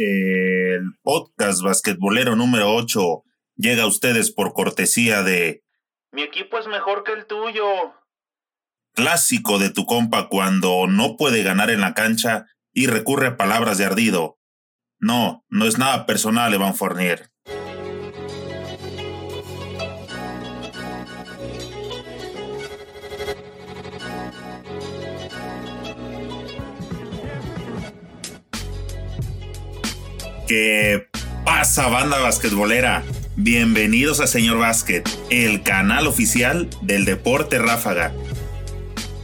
El podcast basquetbolero número 8 llega a ustedes por cortesía de Mi equipo es mejor que el tuyo. Clásico de tu compa cuando no puede ganar en la cancha y recurre a palabras de ardido. No, no es nada personal, Evan Fournier. ¿Qué pasa, banda basquetbolera? Bienvenidos a Señor Básquet, el canal oficial del deporte ráfaga.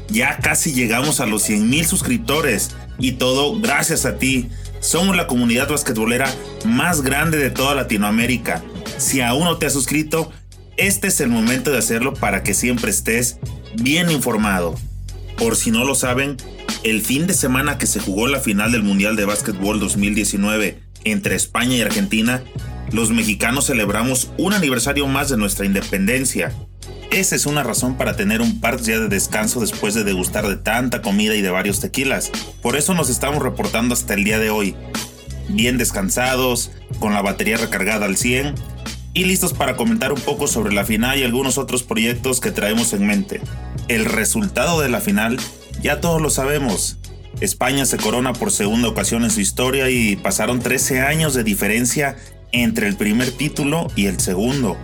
Ya casi llegamos a los 100.000 suscriptores y todo gracias a ti. Somos la comunidad basquetbolera más grande de toda Latinoamérica. Si aún no te has suscrito, este es el momento de hacerlo para que siempre estés bien informado. Por si no lo saben, el fin de semana que se jugó la final del Mundial de Básquetbol 2019 entre España y Argentina, los mexicanos celebramos un aniversario más de nuestra independencia. Esa es una razón para tener un par de de descanso después de degustar de tanta comida y de varios tequilas. Por eso nos estamos reportando hasta el día de hoy. Bien descansados, con la batería recargada al 100 y listos para comentar un poco sobre la final y algunos otros proyectos que traemos en mente. El resultado de la final ya todos lo sabemos. España se corona por segunda ocasión en su historia y pasaron 13 años de diferencia entre el primer título y el segundo.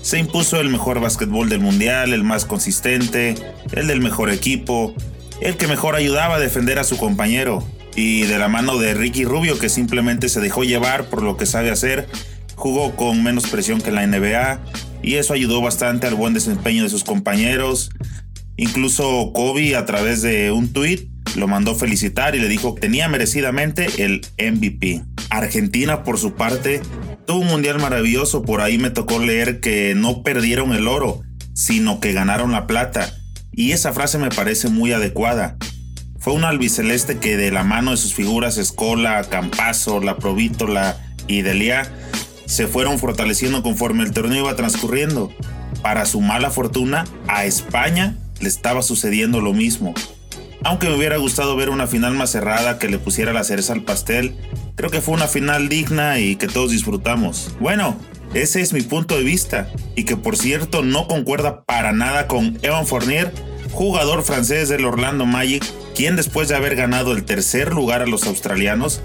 Se impuso el mejor básquetbol del mundial, el más consistente, el del mejor equipo, el que mejor ayudaba a defender a su compañero, y de la mano de Ricky Rubio que simplemente se dejó llevar por lo que sabe hacer, jugó con menos presión que la NBA, y eso ayudó bastante al buen desempeño de sus compañeros. Incluso Kobe a través de un tweet lo mandó felicitar y le dijo que tenía merecidamente el MVP. Argentina, por su parte, tuvo un mundial maravilloso. Por ahí me tocó leer que no perdieron el oro, sino que ganaron la plata. Y esa frase me parece muy adecuada. Fue un albiceleste que de la mano de sus figuras Escola, Campazo, La Provítola y Delia se fueron fortaleciendo conforme el torneo iba transcurriendo. Para su mala fortuna, a España le estaba sucediendo lo mismo. Aunque me hubiera gustado ver una final más cerrada que le pusiera la cereza al pastel, creo que fue una final digna y que todos disfrutamos. Bueno, ese es mi punto de vista, y que por cierto no concuerda para nada con Evan Fournier, jugador francés del Orlando Magic, quien después de haber ganado el tercer lugar a los australianos,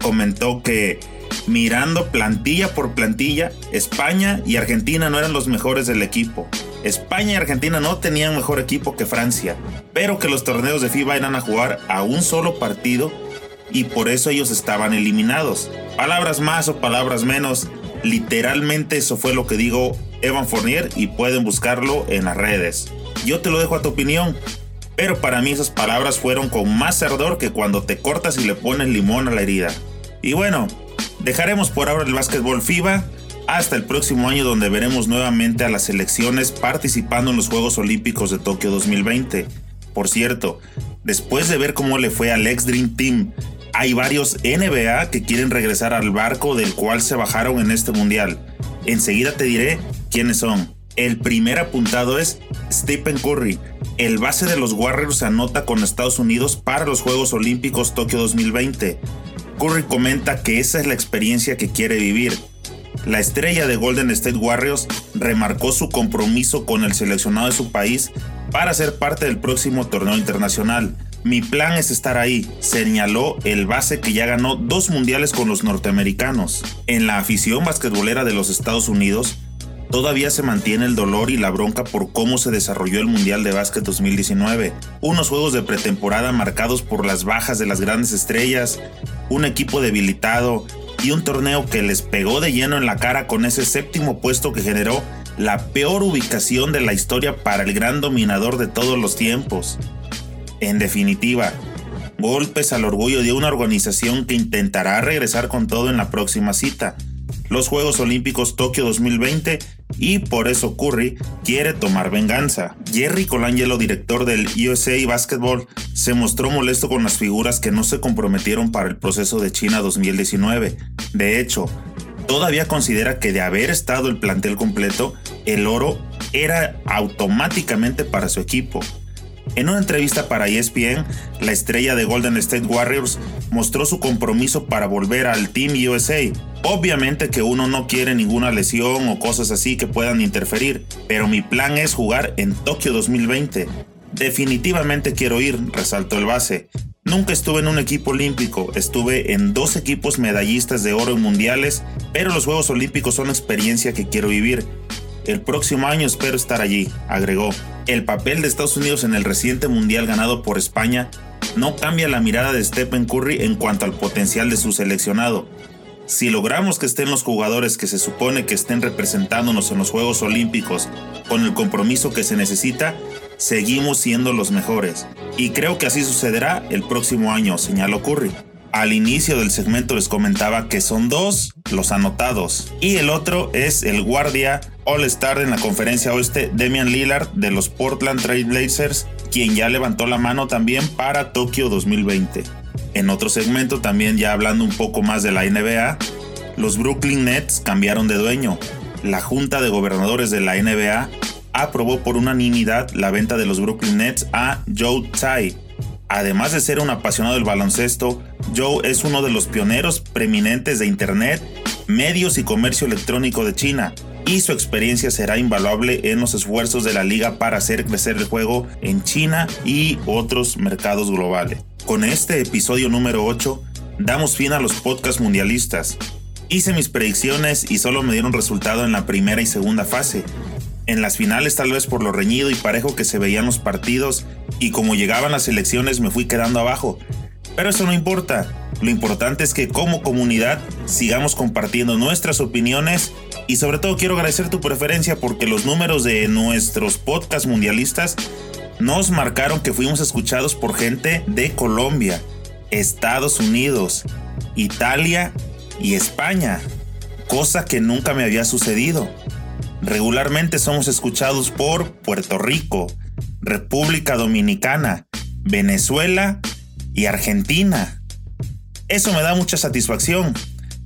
comentó que mirando plantilla por plantilla, España y Argentina no eran los mejores del equipo. España y Argentina no tenían mejor equipo que Francia, pero que los torneos de FIBA eran a jugar a un solo partido y por eso ellos estaban eliminados. Palabras más o palabras menos, literalmente eso fue lo que dijo Evan Fournier y pueden buscarlo en las redes. Yo te lo dejo a tu opinión, pero para mí esas palabras fueron con más ardor que cuando te cortas y le pones limón a la herida. Y bueno, dejaremos por ahora el básquetbol FIBA hasta el próximo año donde veremos nuevamente a las selecciones participando en los Juegos Olímpicos de Tokio 2020. Por cierto, después de ver cómo le fue al ex Dream Team, hay varios NBA que quieren regresar al barco del cual se bajaron en este mundial. Enseguida te diré quiénes son. El primer apuntado es Stephen Curry. El base de los Warriors anota con Estados Unidos para los Juegos Olímpicos Tokio 2020. Curry comenta que esa es la experiencia que quiere vivir la estrella de Golden State Warriors remarcó su compromiso con el seleccionado de su país para ser parte del próximo torneo internacional. Mi plan es estar ahí, señaló el base que ya ganó dos mundiales con los norteamericanos. En la afición basquetbolera de los Estados Unidos, todavía se mantiene el dolor y la bronca por cómo se desarrolló el Mundial de Básquet 2019. Unos juegos de pretemporada marcados por las bajas de las grandes estrellas, un equipo debilitado y un torneo que les pegó de lleno en la cara con ese séptimo puesto que generó la peor ubicación de la historia para el gran dominador de todos los tiempos. En definitiva, golpes al orgullo de una organización que intentará regresar con todo en la próxima cita, los Juegos Olímpicos Tokio 2020 y por eso Curry quiere tomar venganza. Jerry Colangelo, director del USA Basketball, se mostró molesto con las figuras que no se comprometieron para el proceso de China 2019. De hecho, todavía considera que de haber estado el plantel completo, el oro era automáticamente para su equipo. En una entrevista para ESPN, la estrella de Golden State Warriors mostró su compromiso para volver al Team USA. Obviamente que uno no quiere ninguna lesión o cosas así que puedan interferir, pero mi plan es jugar en Tokio 2020. Definitivamente quiero ir, resaltó el base. Nunca estuve en un equipo olímpico, estuve en dos equipos medallistas de oro en mundiales, pero los Juegos Olímpicos son experiencia que quiero vivir. El próximo año espero estar allí, agregó. El papel de Estados Unidos en el reciente mundial ganado por España no cambia la mirada de Stephen Curry en cuanto al potencial de su seleccionado. Si logramos que estén los jugadores que se supone que estén representándonos en los Juegos Olímpicos con el compromiso que se necesita, seguimos siendo los mejores. Y creo que así sucederá el próximo año, señaló Curry. Al inicio del segmento les comentaba que son dos los anotados y el otro es el guardia All-Star en la conferencia oeste Demian Lillard de los Portland Trail Blazers, quien ya levantó la mano también para Tokio 2020. En otro segmento también ya hablando un poco más de la NBA, los Brooklyn Nets cambiaron de dueño. La Junta de Gobernadores de la NBA aprobó por unanimidad la venta de los Brooklyn Nets a Joe Tsai. Además de ser un apasionado del baloncesto, Joe es uno de los pioneros preeminentes de Internet, medios y comercio electrónico de China, y su experiencia será invaluable en los esfuerzos de la liga para hacer crecer el juego en China y otros mercados globales. Con este episodio número 8, damos fin a los podcasts mundialistas. Hice mis predicciones y solo me dieron resultado en la primera y segunda fase, en las finales tal vez por lo reñido y parejo que se veían los partidos y como llegaban las elecciones me fui quedando abajo. Pero eso no importa. Lo importante es que como comunidad sigamos compartiendo nuestras opiniones y sobre todo quiero agradecer tu preferencia porque los números de nuestros podcasts mundialistas nos marcaron que fuimos escuchados por gente de Colombia, Estados Unidos, Italia y España, cosa que nunca me había sucedido. Regularmente somos escuchados por Puerto Rico, República Dominicana, Venezuela y Argentina. Eso me da mucha satisfacción.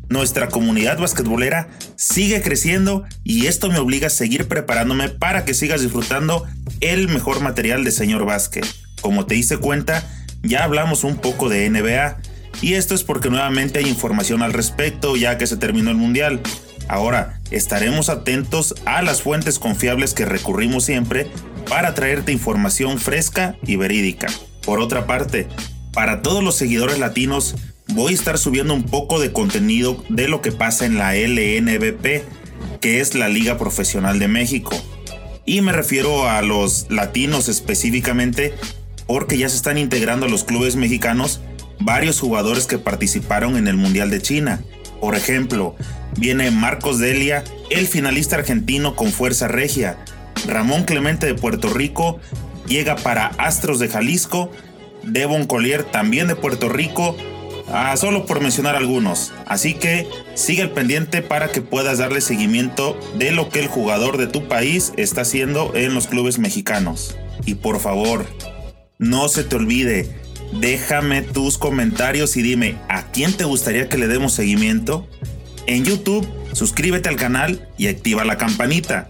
Nuestra comunidad basquetbolera sigue creciendo y esto me obliga a seguir preparándome para que sigas disfrutando el mejor material de señor básquet. Como te hice cuenta, ya hablamos un poco de NBA y esto es porque nuevamente hay información al respecto ya que se terminó el mundial. Ahora, estaremos atentos a las fuentes confiables que recurrimos siempre para traerte información fresca y verídica. Por otra parte, para todos los seguidores latinos, voy a estar subiendo un poco de contenido de lo que pasa en la LNBP, que es la Liga Profesional de México. Y me refiero a los latinos específicamente porque ya se están integrando a los clubes mexicanos varios jugadores que participaron en el Mundial de China. Por ejemplo, viene Marcos Delia, el finalista argentino con fuerza regia. Ramón Clemente de Puerto Rico llega para Astros de Jalisco. Devon Collier también de Puerto Rico. Ah, solo por mencionar algunos. Así que sigue el pendiente para que puedas darle seguimiento de lo que el jugador de tu país está haciendo en los clubes mexicanos. Y por favor, no se te olvide, déjame tus comentarios y dime a quién te gustaría que le demos seguimiento. En YouTube, suscríbete al canal y activa la campanita.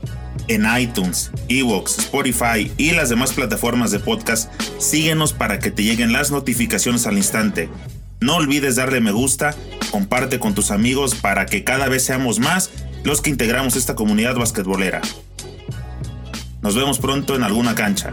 En iTunes, Evox, Spotify y las demás plataformas de podcast, síguenos para que te lleguen las notificaciones al instante. No olvides darle me gusta, comparte con tus amigos para que cada vez seamos más los que integramos esta comunidad basquetbolera. Nos vemos pronto en alguna cancha.